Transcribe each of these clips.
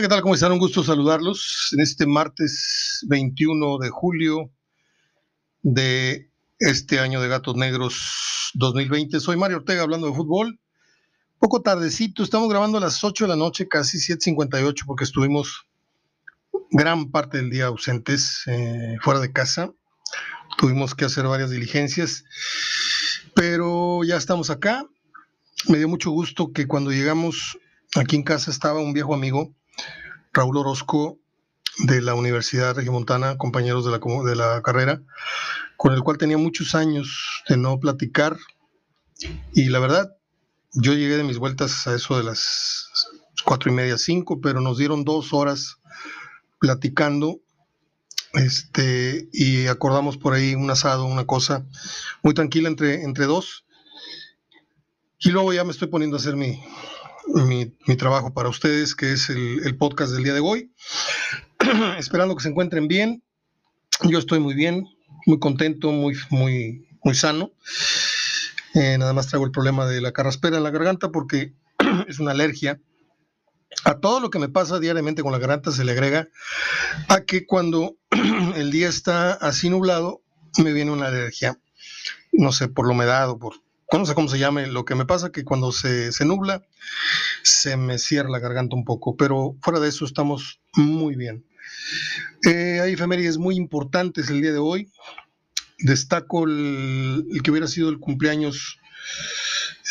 ¿qué tal? ¿Cómo están? Un gusto saludarlos en este martes 21 de julio de este año de Gatos Negros 2020. Soy Mario Ortega hablando de fútbol. Poco tardecito, estamos grabando a las 8 de la noche, casi 7.58, porque estuvimos gran parte del día ausentes, eh, fuera de casa. Tuvimos que hacer varias diligencias, pero ya estamos acá. Me dio mucho gusto que cuando llegamos aquí en casa estaba un viejo amigo Raúl Orozco de la Universidad Regimontana, compañeros de la, de la carrera, con el cual tenía muchos años de no platicar. Y la verdad, yo llegué de mis vueltas a eso de las cuatro y media, cinco, pero nos dieron dos horas platicando este, y acordamos por ahí un asado, una cosa muy tranquila entre, entre dos. Y luego ya me estoy poniendo a hacer mi, mi, trabajo para ustedes, que es el, podcast del día de hoy. Esperando que se encuentren bien. Yo estoy muy bien, muy contento, muy, muy, muy sano. Eh, nada más traigo el problema de la carraspera en la garganta porque es una alergia. A todo lo que me pasa diariamente con la garganta se le agrega a que cuando el día está así nublado me viene una alergia. No sé, por la humedad o por no sé cómo se llame, lo que me pasa que cuando se, nubla se me cierra la garganta un poco, pero fuera de eso estamos muy bien. Eh, hay efemérides muy importantes el día de hoy. Destaco el, que hubiera sido el cumpleaños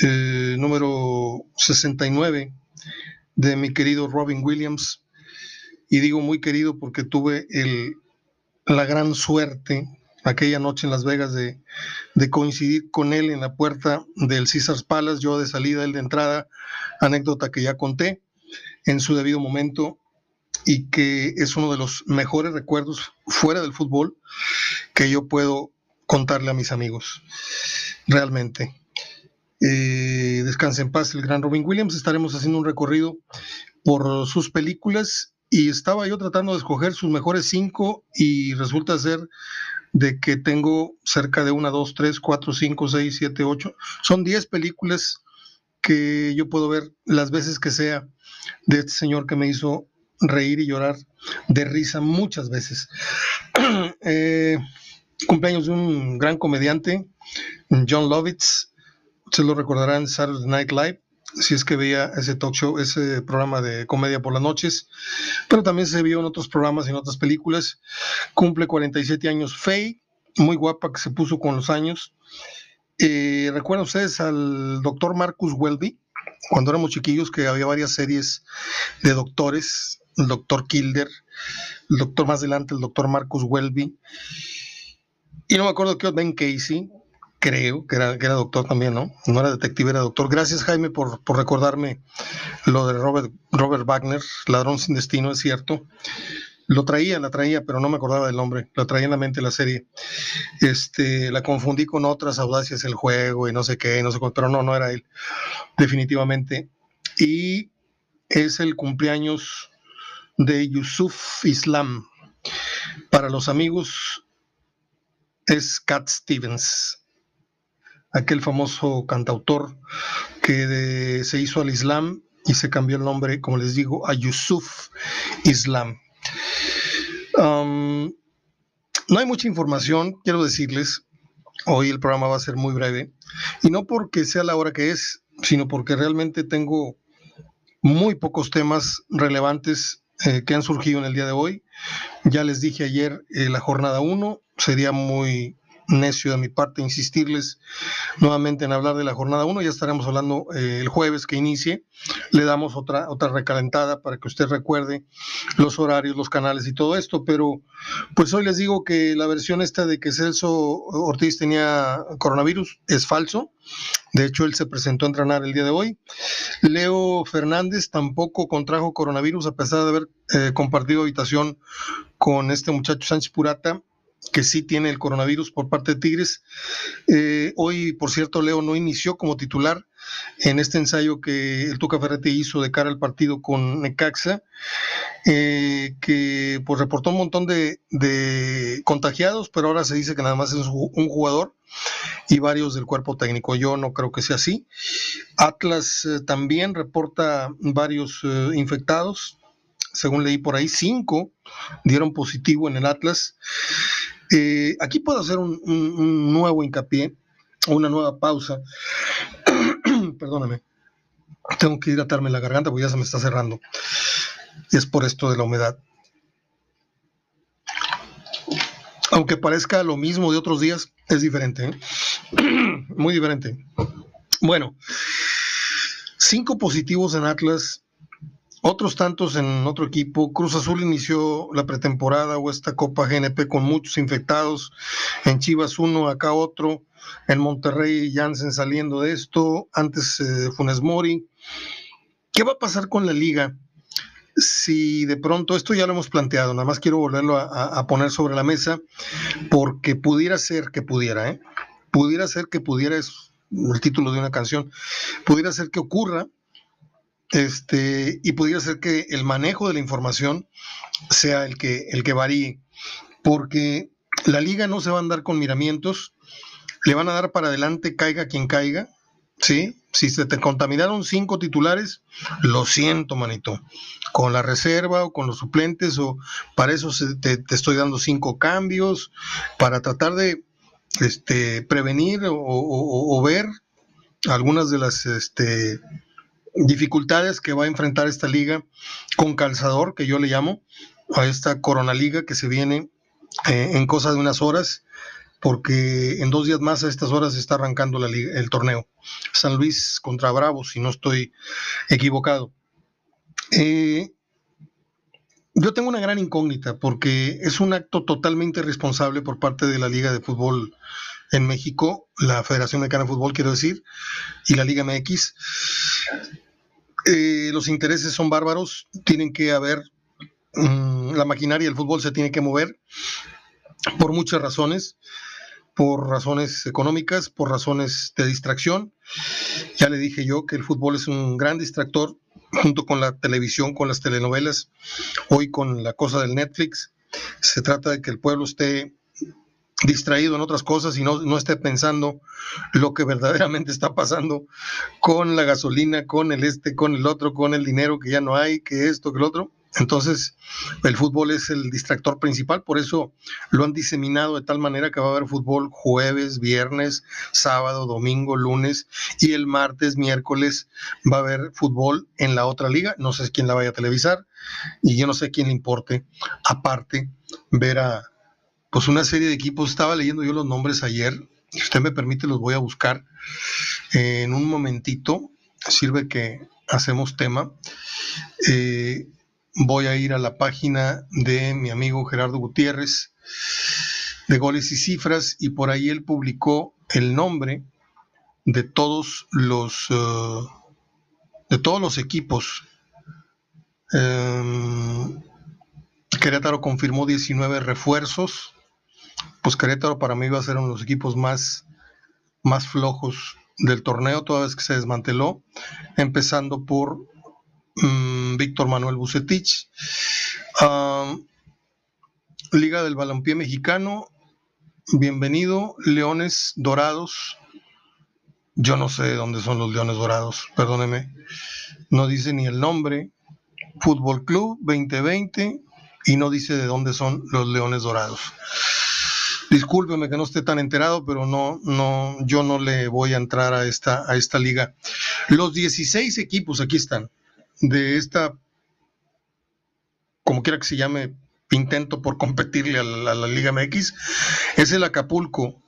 eh, número 69 de mi querido Robin Williams. Y digo muy querido porque tuve el, la gran suerte aquella noche en Las Vegas de, coincidir con él en la puerta del Caesars Palace, yo de salida, él de entrada, anécdota que ya conté en su debido momento y que es uno de los mejores recuerdos fuera del fútbol que yo puedo contarle a mis amigos, realmente. Eh, descanse en paz el gran Robin Williams, estaremos haciendo un recorrido por sus películas y estaba yo tratando de escoger sus mejores cinco y resulta ser de que tengo cerca de una, dos, tres, cuatro, cinco, seis, siete, ocho. Son diez películas que yo puedo ver las veces que sea de este señor que me hizo reír y llorar de risa muchas veces. Eh, cumpleaños de un gran comediante, John Lovitz, se lo recordarán Saturday Night Live si es que veía ese talk show, ese programa de comedia por las noches, pero también se vio en otros programas y en otras películas. Cumple 47 años Faye, muy guapa que se puso con los años. Eh, ¿Recuerdan ustedes al doctor Marcus Welby? Cuando éramos chiquillos que había varias series de doctores, el doctor Kilder, el doctor más adelante, el doctor Marcus Welby. Y no me acuerdo qué Ben Casey, creo que era, que era doctor también, ¿no? No era detective, era doctor. Gracias, Jaime, por, recordarme lo de Robert, Robert Wagner, Ladrón sin Destino, es cierto. Lo traía, la traía, pero no me acordaba del nombre. La traía en la mente la serie. Este, la confundí con otras audacias el juego y no sé qué, no sé cuánto, pero no, no era él, definitivamente. Y es el cumpleaños de Yusuf Islam. Para los amigos es Cat Stevens aquel famoso cantautor que se hizo al Islam y se cambió el nombre, como les digo, a Yusuf Islam. No hay mucha información, quiero decirles, hoy el programa va a ser muy breve, y no porque sea la hora que es, sino porque realmente tengo muy pocos temas relevantes eh, que han surgido en el día de hoy. Ya les dije ayer eh, la jornada 1, sería muy necio de mi parte insistirles nuevamente en hablar de la jornada 1. Ya estaremos hablando eh, el jueves que inicie. Le damos otra, otra recalentada para que usted recuerde los horarios, los canales y todo esto. Pero pues hoy les digo que la versión esta de que Celso Ortiz tenía coronavirus es falso. De hecho, él se presentó a entrenar el día de hoy. Leo Fernández tampoco contrajo coronavirus a pesar de haber eh, compartido habitación con este muchacho Sánchez Purata que sí tiene el coronavirus por parte de Tigres. Eh, hoy, por cierto, Leo no inició como titular en este ensayo que el Tuca Ferretti hizo de cara al partido con Necaxa, eh, que pues reportó un montón de, contagiados, pero ahora se dice que nada más es un jugador y varios del cuerpo técnico. Yo no creo que sea así. Atlas eh, también reporta varios infectados según leí por ahí, cinco dieron positivo en el Atlas. Eh, aquí puedo hacer un, nuevo hincapié, una nueva pausa. Perdóname. Tengo que hidratarme la garganta porque ya se me está cerrando. Y es por esto de la humedad. Aunque parezca lo mismo de otros días, es diferente. ¿eh? Muy diferente. Bueno, cinco positivos en Atlas, otros tantos en otro equipo. Cruz Azul inició la pretemporada o esta Copa GNP con muchos infectados. En Chivas uno, acá otro. En Monterrey Jansen saliendo de esto. Antes eh, Funes Mori. ¿Qué va a pasar con la liga? si de pronto, esto ya lo hemos planteado, nada más quiero volverlo a, poner sobre la mesa, porque pudiera ser que pudiera, ¿eh? pudiera ser que pudiera, es el título de una canción, pudiera ser que ocurra, este, y pudiera ser que el manejo de la información sea el que, el que varíe, porque la liga no se va a andar con miramientos, le van a dar para adelante, caiga quien caiga, ¿sí? Si se te contaminaron cinco titulares, lo siento, manito. Con la reserva o con los suplentes, o para eso te, estoy dando cinco cambios, para tratar de este, prevenir o, ver algunas de las este, dificultades que va a enfrentar esta liga con calzador, que yo le llamo, a esta Corona Liga que se viene eh, en cosa de unas horas porque en dos días más a estas horas está arrancando el torneo. San Luis contra Bravos, si no estoy equivocado. Eh, yo tengo una gran incógnita porque es un acto totalmente responsable por parte de la Liga de Fútbol en México, la Federación Mexicana de Fútbol, quiero decir, y la Liga MX. Eh, los intereses son bárbaros, tienen que haber, mm, la maquinaria del fútbol se tiene que mover por muchas razones por razones económicas, por razones de distracción. Ya le dije yo que el fútbol es un gran distractor junto con la televisión, con las telenovelas, hoy con la cosa del Netflix. Se trata de que el pueblo esté distraído en otras cosas y no, no esté pensando lo que verdaderamente está pasando con la gasolina, con el este, con el otro, con el dinero que ya no hay, que esto, que el otro. Entonces, el fútbol es el distractor principal, por eso lo han diseminado de tal manera que va a haber fútbol jueves, viernes, sábado, domingo, lunes y el martes, miércoles va a haber fútbol en la otra liga. No sé quién la vaya a televisar y yo no sé quién le importe, aparte, ver a pues una serie de equipos. Estaba leyendo yo los nombres ayer, si usted me permite, los voy a buscar en un momentito. Sirve que hacemos tema. Eh, voy a ir a la página de mi amigo Gerardo Gutiérrez de Goles y Cifras y por ahí él publicó el nombre de todos los eh, de todos los equipos. Em, Querétaro confirmó 19 refuerzos. Pues Querétaro para mí va a ser uno de los equipos más, más flojos del torneo, toda vez que se desmanteló, empezando por Mm, Víctor Manuel Bucetich. Liga del Balompié Mexicano, bienvenido. Leones Dorados. Yo no sé dónde son los Leones Dorados, perdóneme. No dice ni el nombre. Fútbol Club 2020 y no dice de dónde son los Leones Dorados. Discúlpeme que no esté tan enterado, pero no, no, yo no le voy a entrar a esta, a esta liga. Los 16 equipos aquí están de esta, como quiera que se llame, intento por competirle a la, Liga MX, es el Acapulco,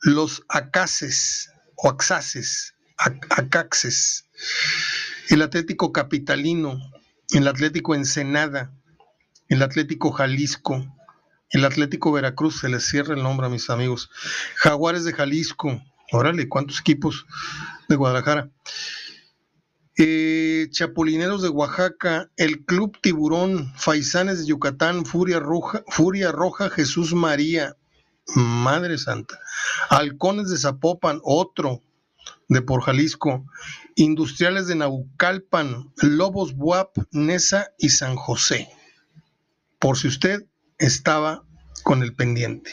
los Acaces o Axaces, Acaxes, el Atlético Capitalino, el Atlético Ensenada, el Atlético Jalisco, el Atlético Veracruz, se les cierra el nombre a mis amigos, Jaguares de Jalisco, órale, ¿cuántos equipos de Guadalajara? Eh, Chapulineros de Oaxaca, el Club Tiburón, Faisanes de Yucatán, Furia Roja, Furia Roja Jesús María, Madre Santa, Halcones de Zapopan, otro de por Jalisco, Industriales de Naucalpan, Lobos Buap, Nesa y San José. Por si usted estaba con el pendiente.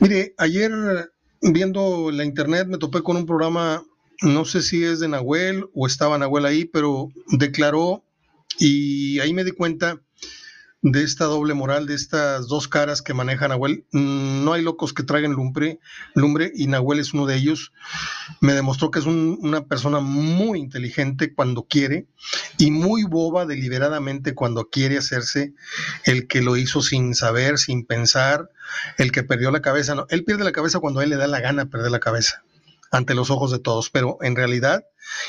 Mire, ayer viendo la internet me topé con un programa no sé si es de Nahuel o estaba Nahuel ahí, pero declaró Y ahí me di cuenta de esta doble moral, de estas dos caras que maneja Nahuel. Mm, no hay locos que traigan lumbre, lumbre y Nahuel es uno de ellos. Me demostró que es una persona muy inteligente cuando quiere y muy boba deliberadamente cuando quiere hacerse el que lo hizo sin saber, sin pensar, el que perdió la cabeza. No, él pierde la cabeza cuando a él le da la gana perder la cabeza ante los ojos de todos, pero en realidad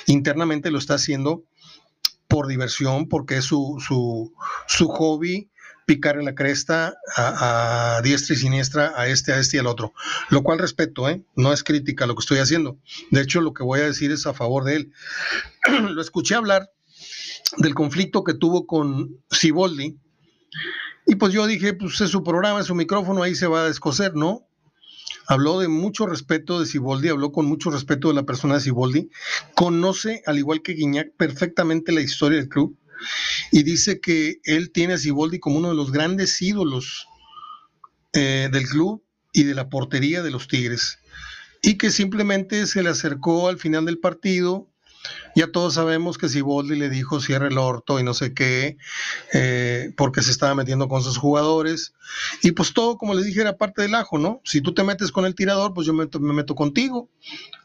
internamente lo está haciendo por diversión, porque es su, su, su hobby picar en la cresta a, diestra y siniestra, a este, a este y al otro. Lo cual respeto, ¿eh? no es crítica lo que estoy haciendo. De hecho, lo que voy a decir es a favor de él. lo escuché hablar del conflicto que tuvo con Siboldi. Y pues yo dije, pues es su programa, es su micrófono, ahí se va a descoser, ¿no? Habló de mucho respeto de Siboldi, habló con mucho respeto de la persona de Siboldi, conoce, al igual que Guiñac, perfectamente la historia del club y dice que él tiene a Siboldi como uno de los grandes ídolos eh, del club y de la portería de los Tigres y que simplemente se le acercó al final del partido ya todos sabemos que si Boldi le dijo cierre el orto y no sé qué, eh, porque se estaba metiendo con sus jugadores. Y pues todo, como les dije, era parte del ajo, ¿no? Si tú te metes con el tirador, pues yo me, meto contigo.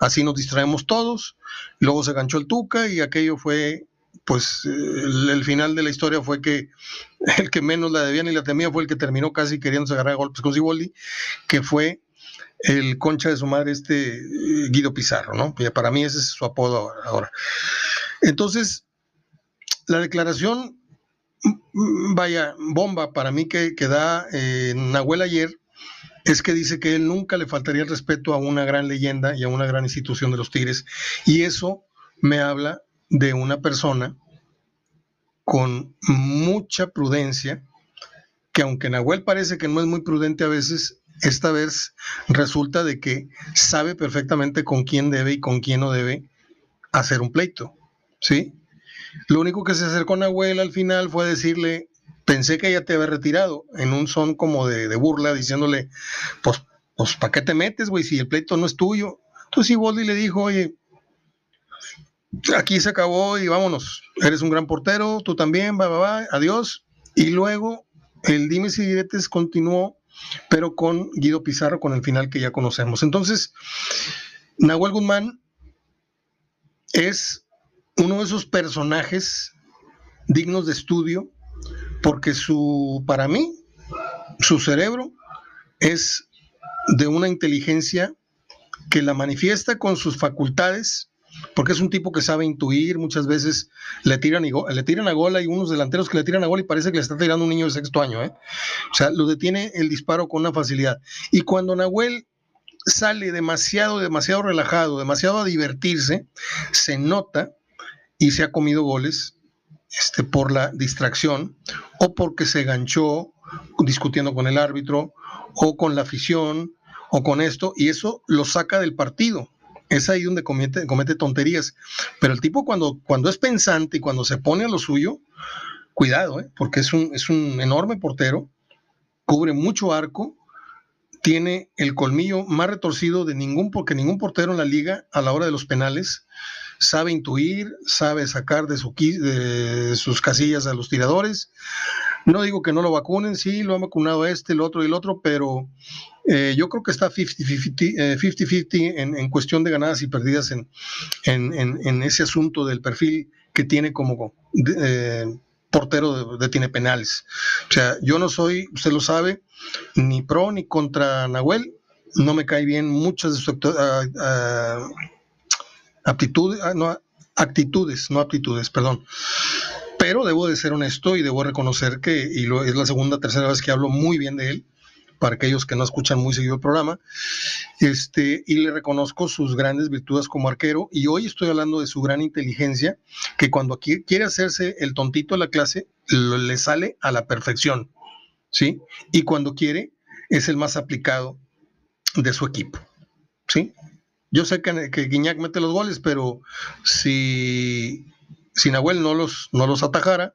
Así nos distraemos todos. Luego se ganchó el Tuca y aquello fue pues el, final de la historia fue que el que menos la debía ni la temía fue el que terminó casi queriéndose agarrar golpes con Siboldi, que fue el concha de su madre, este eh, Guido Pizarro, ¿no? Para mí ese es su apodo ahora. Entonces, la declaración, mm, vaya, bomba para mí que, que da eh, Nahuel ayer, es que dice que él nunca le faltaría el respeto a una gran leyenda y a una gran institución de los Tigres. Y eso me habla de una persona con mucha prudencia, que aunque Nahuel parece que no es muy prudente a veces, esta vez resulta de que sabe perfectamente con quién debe y con quién no debe hacer un pleito, ¿sí? Lo único que se acercó a Nahuel al final fue decirle, pensé que ella te había retirado, en un son como de, burla, diciéndole, pues, pues, ¿para qué te metes, güey, si el pleito no es tuyo? Entonces Iboldi le dijo, oye, aquí se acabó y vámonos, eres un gran portero, tú también, va, va, va, adiós. Y luego el dime si diretes continuó pero con Guido Pizarro con el final que ya conocemos. Entonces, Nahuel Guzmán es uno de esos personajes dignos de estudio porque su, para mí, su cerebro es de una inteligencia que la manifiesta con sus facultades porque es un tipo que sabe intuir, muchas veces le tiran, y le tiran a gol, hay unos delanteros que le tiran a gol y parece que le está tirando un niño de sexto año, ¿eh? o sea, lo detiene el disparo con una facilidad. Y cuando Nahuel sale demasiado, demasiado relajado, demasiado a divertirse, se nota y se ha comido goles este, por la distracción o porque se ganchó discutiendo con el árbitro o con la afición o con esto y eso lo saca del partido es ahí donde comete, comete tonterías. Pero el tipo cuando, cuando es pensante y cuando se pone a lo suyo, cuidado, ¿eh? porque es un, es un enorme portero, cubre mucho arco, tiene el colmillo más retorcido de ningún, porque ningún portero en la liga a la hora de los penales sabe intuir, sabe sacar de, su, de sus casillas a los tiradores. No digo que no lo vacunen, sí, lo han vacunado este, el otro y el otro, pero eh, yo creo que está 50-50 eh, en, cuestión de ganadas y perdidas en, ese asunto del perfil que tiene como eh, portero de, tiene penales. O sea, yo no soy, usted lo sabe, ni pro ni contra Nahuel. No me cae bien muchas de sus aptitudes, ah, no, actitudes, no aptitudes, perdón. Pero debo de ser honesto y debo reconocer que, y lo, es la segunda, tercera vez que hablo muy bien de él, para aquellos que no escuchan muy seguido el programa, este, y le reconozco sus grandes virtudes como arquero, y hoy estoy hablando de su gran inteligencia, que cuando quiere hacerse el tontito de la clase, le sale a la perfección, ¿sí? Y cuando quiere, es el más aplicado de su equipo, ¿sí? Yo sé que, que Guiñac mete los goles, pero si, si Nahuel no los, no los atajara,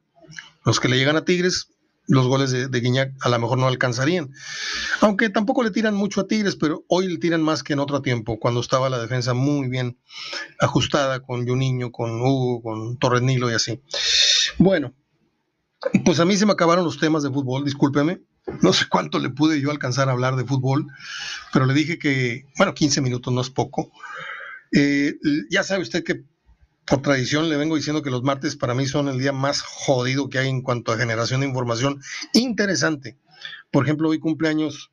los que le llegan a Tigres, los goles de, Guiñac a lo mejor no alcanzarían. Aunque tampoco le tiran mucho a Tigres, pero hoy le tiran más que en otro tiempo, cuando estaba la defensa muy bien ajustada con Juninho, con Hugo, con Torres Nilo y así. Bueno, Pues a mí se me acabaron los temas de fútbol, discúlpeme. No sé cuánto le pude yo alcanzar a hablar de fútbol, pero le dije que, bueno, 15 minutos no es poco. Eh, ya sabe usted que por tradición le vengo diciendo que los martes para mí son el día más jodido que hay en cuanto a generación de información interesante. Por ejemplo, hoy cumpleaños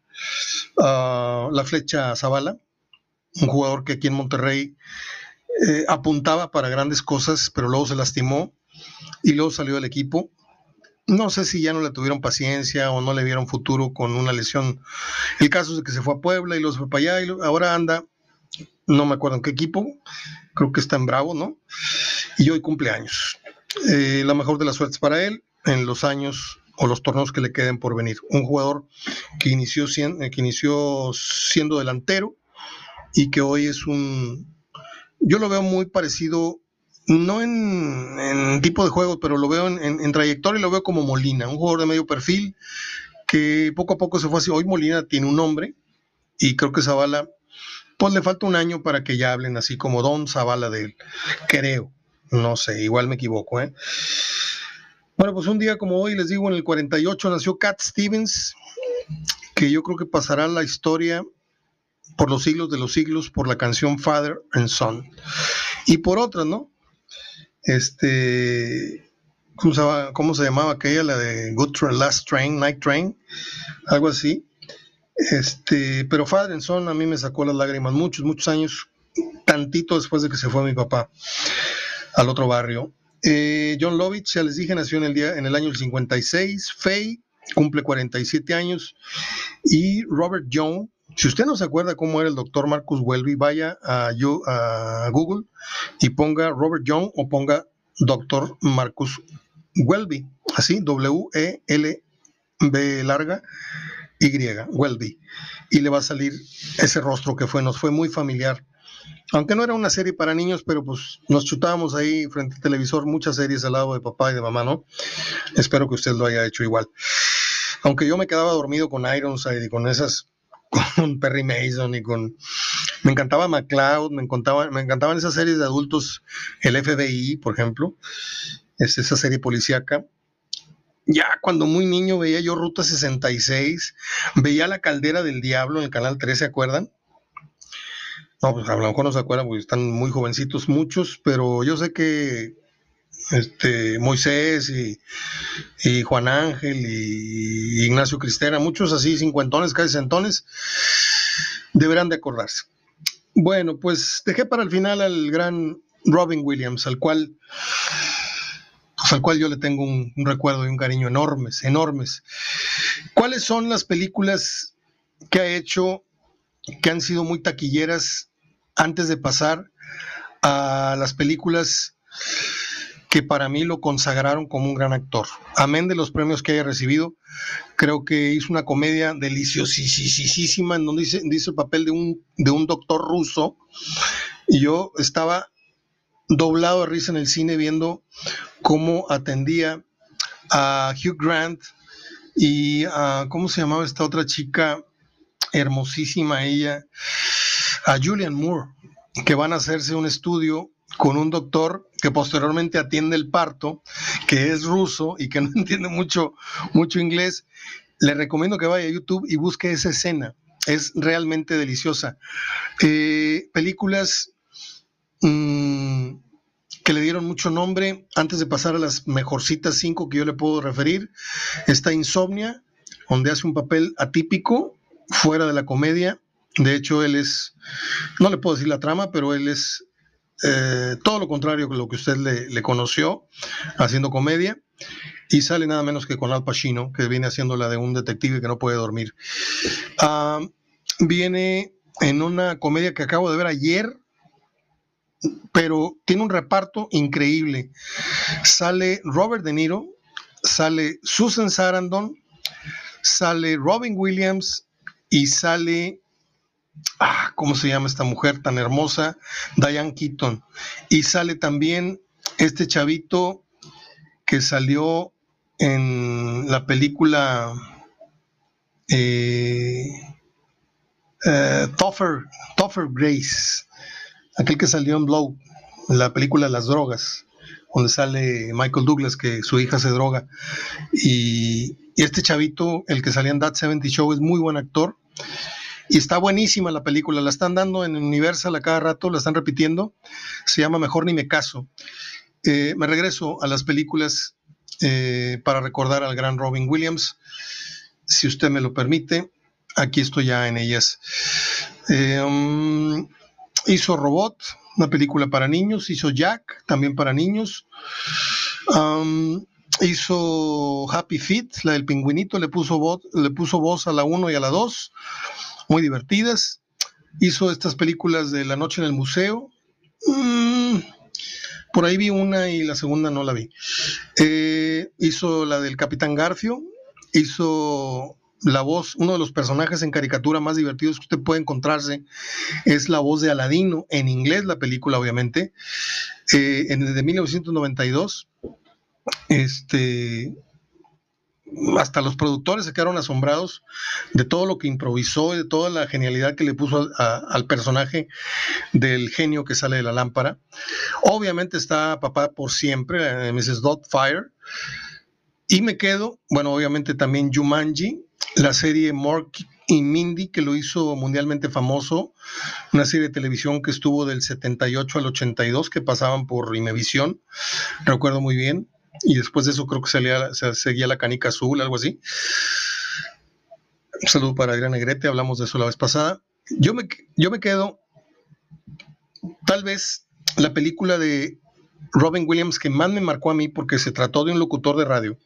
uh, la flecha Zavala, un jugador que aquí en Monterrey eh, apuntaba para grandes cosas, pero luego se lastimó y luego salió del equipo. No sé si ya no le tuvieron paciencia o no le vieron futuro con una lesión. El caso es que se fue a Puebla y los fue para allá y ahora anda, no me acuerdo en qué equipo, creo que está en Bravo, ¿no? Y hoy cumpleaños. Eh, la mejor de las suertes para él en los años o los torneos que le queden por venir. Un jugador que inició, que inició siendo delantero y que hoy es un... Yo lo veo muy parecido no en, tipo de juego, pero lo veo en, trayectoria y lo veo como Molina, un jugador de medio perfil que poco a poco se fue así. Hoy Molina tiene un nombre y creo que Zavala, pues le falta un año para que ya hablen así como Don Zavala de él. Creo, no sé, igual me equivoco. ¿eh? Bueno, pues un día como hoy, les digo, en el 48 nació Cat Stevens, que yo creo que pasará la historia por los siglos de los siglos por la canción Father and Son. Y por otra, ¿no? este, ¿cómo se, llamaba aquella? La de Good Last Train, Night Train, algo así. Este, pero Father Son a mí me sacó las lágrimas muchos, muchos años, tantito después de que se fue mi papá al otro barrio. Eh, John Lovitz, ya les dije, nació en el, día, en el año 56. Faye cumple 47 años. Y Robert Young, si usted no se acuerda cómo era el doctor Marcus Welby, vaya a, a Google y ponga Robert Young o ponga doctor Marcus Welby, así, W-E-L-B larga Y, Welby. Y le va a salir ese rostro que fue, nos fue muy familiar. Aunque no era una serie para niños, pero pues nos chutábamos ahí frente al televisor muchas series al lado de papá y de mamá, ¿no? Espero que usted lo haya hecho igual. Aunque yo me quedaba dormido con Ironside y con esas con Perry Mason y con... Me encantaba McCloud, me, encantaba, me encantaban esas series de adultos, el FBI, por ejemplo, es esa serie policíaca. Ya cuando muy niño veía yo Ruta 66, veía La Caldera del Diablo en el Canal 3, ¿se acuerdan? No, pues a lo mejor no se acuerdan porque están muy jovencitos muchos, pero yo sé que este, Moisés y, Juan Ángel y, Ignacio Cristera, muchos así, cincuentones, casi centones, deberán de acordarse. Bueno, pues dejé para el final al gran Robin Williams, al cual, al cual yo le tengo un, un recuerdo y un cariño enormes, enormes. ¿Cuáles son las películas que ha hecho que han sido muy taquilleras antes de pasar a las películas que para mí lo consagraron como un gran actor. Amén de los premios que haya recibido, creo que hizo una comedia deliciosísima en donde dice, dice el papel de un, de un doctor ruso. Y yo estaba doblado de risa en el cine viendo cómo atendía a Hugh Grant y a, ¿cómo se llamaba esta otra chica? Hermosísima ella, a Julian Moore, que van a hacerse un estudio con un doctor que posteriormente atiende el parto, que es ruso y que no entiende mucho, mucho inglés, le recomiendo que vaya a YouTube y busque esa escena. Es realmente deliciosa. Eh, películas mm, que le dieron mucho nombre, antes de pasar a las mejorcitas cinco que yo le puedo referir, está Insomnia, donde hace un papel atípico, fuera de la comedia. De hecho, él es, no le puedo decir la trama, pero él es eh, todo lo contrario que lo que usted le, conoció haciendo comedia y sale nada menos que con Al Pacino, que viene haciendo la de un detective que no puede dormir. Ah, viene en una comedia que acabo de ver ayer, pero tiene un reparto increíble. Sale Robert De Niro, sale Susan Sarandon, sale Robin Williams y sale ah, ¿cómo se llama esta mujer tan hermosa? Diane Keaton. Y sale también este chavito que salió en la película eh, eh, Grace, aquel que salió en Blow, la película Las Drogas. donde sale Michael Douglas, que su hija se droga. Y, este chavito, el que salía en That 70 Show, es muy buen actor. Y está buenísima la película, la están dando en Universal a cada rato, la están repitiendo. Se llama Mejor ni me caso. Eh, me regreso a las películas eh, para recordar al gran Robin Williams, si usted me lo permite. Aquí estoy ya en ellas. Eh, um, hizo Robot, una película para niños. Hizo Jack, también para niños. Hizo Happy Feet, la del pingüinito, le puso, voz, le puso voz a la 1 y a la 2, muy divertidas. Hizo estas películas de La Noche en el Museo. Mm, por ahí vi una y la segunda no la vi. Eh, hizo la del Capitán Garfio, hizo la voz, uno de los personajes en caricatura más divertidos que usted puede encontrarse es la voz de Aladino, en inglés la película obviamente, eh, en, de 1992. Este, hasta los productores se quedaron asombrados de todo lo que improvisó y de toda la genialidad que le puso al personaje del genio que sale de la lámpara. Obviamente está Papá por siempre, eh, Mrs. Fire Y me quedo, bueno, obviamente también Jumanji, la serie Mork y Mindy, que lo hizo mundialmente famoso, una serie de televisión que estuvo del 78 al 82, que pasaban por Imevisión, recuerdo muy bien, y después de eso creo que salía, seguía la canica azul, algo así. Un saludo para Adrián Negrete, hablamos de eso la vez pasada. Yo me, yo me quedo, tal vez, la película de Robin Williams que más me marcó a mí porque se trató de un locutor de radio.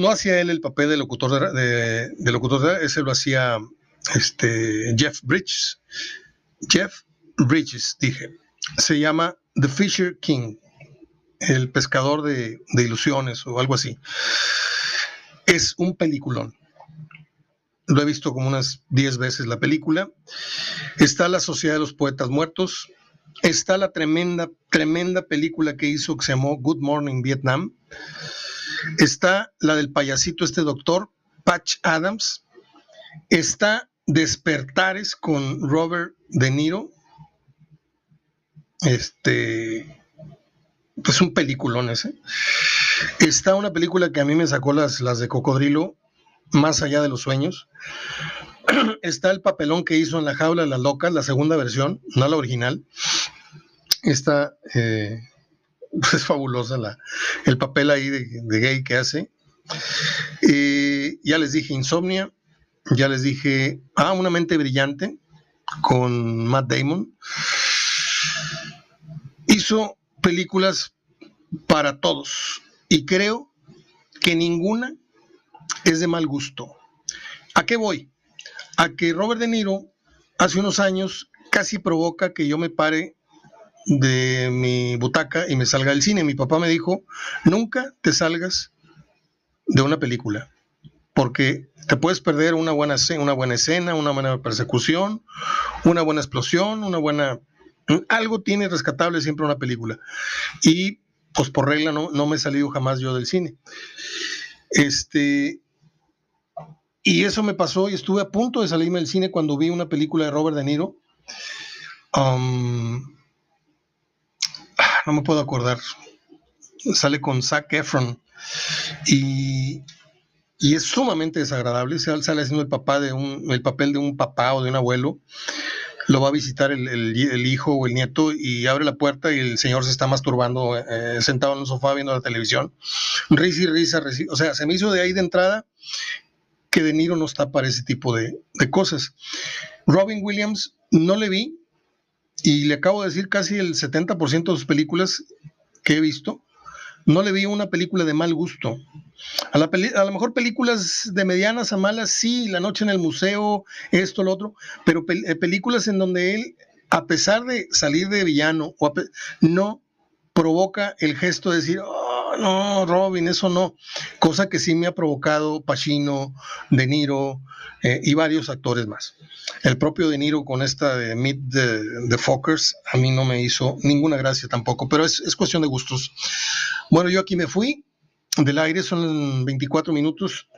No hacía él el papel de locutor de, de, locutor de ese lo hacía este, Jeff Bridges. Jeff Bridges, dije. Se llama The Fisher King el pescador de, ilusiones o algo así. Es un peliculón. Lo he visto como unas 10 veces la película. Está La Sociedad de los Poetas Muertos. Está la tremenda, tremenda película que hizo que se llamó Good Morning Vietnam. Está la del payasito, este doctor, Patch Adams. Está Despertares con Robert De Niro. Este, pues un peliculón ese. Está una película que a mí me sacó las, las de Cocodrilo, más allá de los sueños. Está el papelón que hizo en La Jaula de las Locas, la segunda versión, no la original. Está, eh, es fabulosa la, el papel ahí de, gay que hace. Ya les dije Insomnia, ya les dije, ah, Una mente brillante con Matt Damon. Hizo películas para todos y creo que ninguna es de mal gusto. ¿A qué voy? A que Robert De Niro hace unos años casi provoca que yo me pare de mi butaca y me salga del cine. Mi papá me dijo, nunca te salgas de una película, porque te puedes perder una buena, una buena escena, una buena persecución, una buena explosión, una buena algo tiene rescatable siempre una película. Y pues por regla no, no me he salido jamás yo del cine. Este, y eso me pasó y estuve a punto de salirme del cine cuando vi una película de Robert De Niro. Um, no me puedo acordar. Sale con Zac Efron. Y, y es sumamente desagradable. Sale haciendo el, papá de un, el papel de un papá o de un abuelo lo va a visitar el, hijo o el nieto y abre la puerta y el señor se está masturbando eh, sentado en el sofá viendo la televisión. Risa y risa, o sea, se me hizo de ahí de entrada que De Niro no está para ese tipo de, de cosas. Robin Williams no le vi y le acabo de decir casi el 70% de sus películas que he visto no le vi una película de mal gusto. A, la a lo mejor películas de medianas a malas, sí, La noche en el museo, esto, lo otro, pero eh, películas en donde él, a pesar de salir de villano, no provoca el gesto de decir, no, Robin, eso no. Cosa que sí me ha provocado Pacino, De Niro eh, y varios actores más. El propio De Niro con esta de Meet the, Fockers a mí no me hizo ninguna gracia tampoco, pero es, es cuestión de gustos. Bueno, yo aquí me fui del aire, son 24 minutos,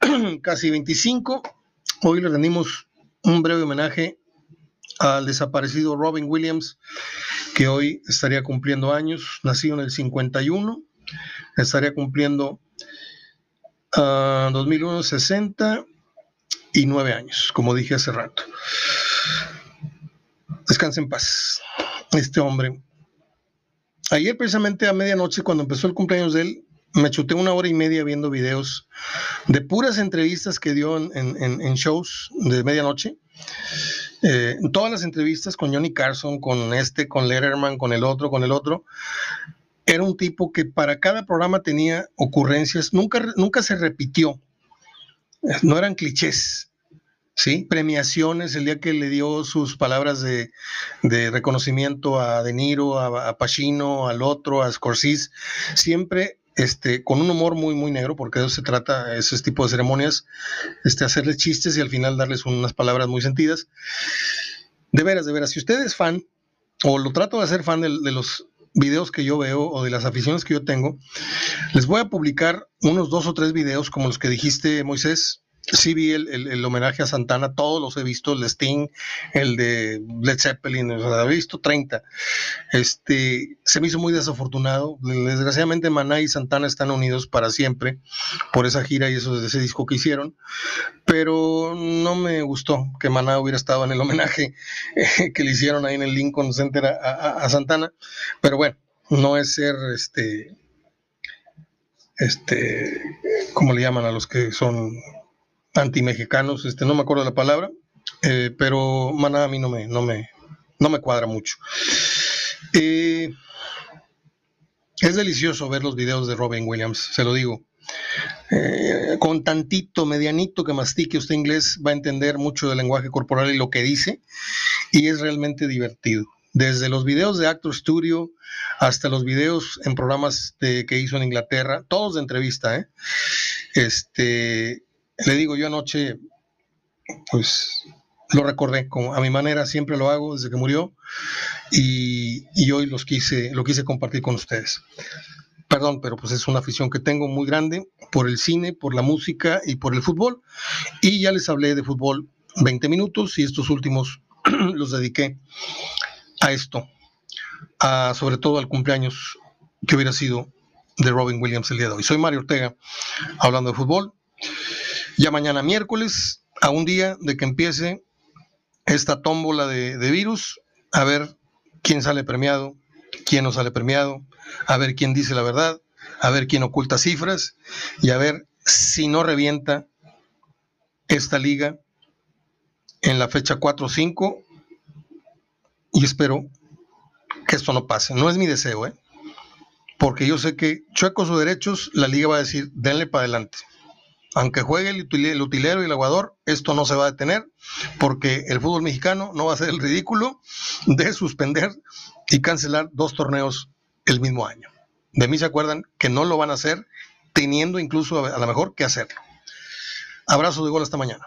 casi 25. Hoy le rendimos un breve homenaje al desaparecido Robin Williams, que hoy estaría cumpliendo años, nacido en el 51, estaría cumpliendo 2001, ah, 69 años, como dije hace rato. Descanse en paz, este hombre. Ayer precisamente a medianoche, cuando empezó el cumpleaños de él, me chuté una hora y media viendo videos de puras entrevistas que dio en, shows de medianoche. Eh, todas las entrevistas con Johnny Carson, con este, con Letterman, con el otro, con el otro. Era un tipo que para cada programa tenía ocurrencias, nunca, nunca se repitió, no eran clichés, ¿sí? Premiaciones, el día que le dio sus palabras de, reconocimiento a De Niro, a, a, Pacino, al otro, a Scorsese, siempre este, con un humor muy, muy negro, porque de eso se trata, ese tipo de ceremonias, este, hacerles chistes y al final darles unas palabras muy sentidas. De veras, de veras, si usted es fan, o lo trato de hacer fan de, de los videos que yo veo o de las aficiones que yo tengo, les voy a publicar unos dos o tres videos como los que dijiste, Moisés, sí vi el, homenaje a Santana, todos los he visto, el de Sting, el de Led Zeppelin, o he visto 30. Este, se me hizo muy desafortunado. Desgraciadamente Maná y Santana están unidos para siempre por esa gira y eso, ese disco que hicieron, pero no me gustó que Maná hubiera estado en el homenaje que le hicieron ahí en el Lincoln Center a, a Santana, pero bueno, no es ser este este, ¿cómo le llaman a los que son anti-mexicanos, este, no me acuerdo la palabra, eh, pero Maná a mí no me, no me, no me cuadra mucho. Eh, es delicioso ver los videos de Robin Williams, se lo digo. Eh, con tantito, medianito que mastique usted inglés, va a entender mucho del lenguaje corporal y lo que dice, y es realmente divertido. Desde los videos de Actor Studio hasta los videos en programas que hizo en Inglaterra, todos de entrevista, este, le digo, yo anoche, pues lo recordé, como a mi manera, siempre lo hago desde que murió, y, hoy los quise, lo quise compartir con ustedes. Perdón, pero pues es una afición que tengo muy grande por el cine, por la música y por el fútbol. Y ya les hablé de fútbol 20 minutos y estos últimos los dediqué a esto, a, sobre todo al cumpleaños que hubiera sido de Robin Williams el día de hoy. Soy Mario Ortega, hablando de fútbol. Ya mañana miércoles, a un día de que empiece esta tómbola de, virus, a ver quién sale premiado, quién no sale premiado, a ver quién dice la verdad, a ver quién oculta cifras y a ver si no revienta esta liga en la fecha 4 o 5 y espero que esto no pase. No es mi deseo, ¿eh? porque yo sé que chuecos o derechos, la liga va a decir, denle para adelante aunque juegue el utilero y el aguador, esto no se va a detener porque el fútbol mexicano no va a hacer el ridículo de suspender y cancelar dos torneos el mismo año. De mí se acuerdan que no lo van a hacer teniendo incluso a lo mejor que hacerlo. Abrazo de gol hasta mañana.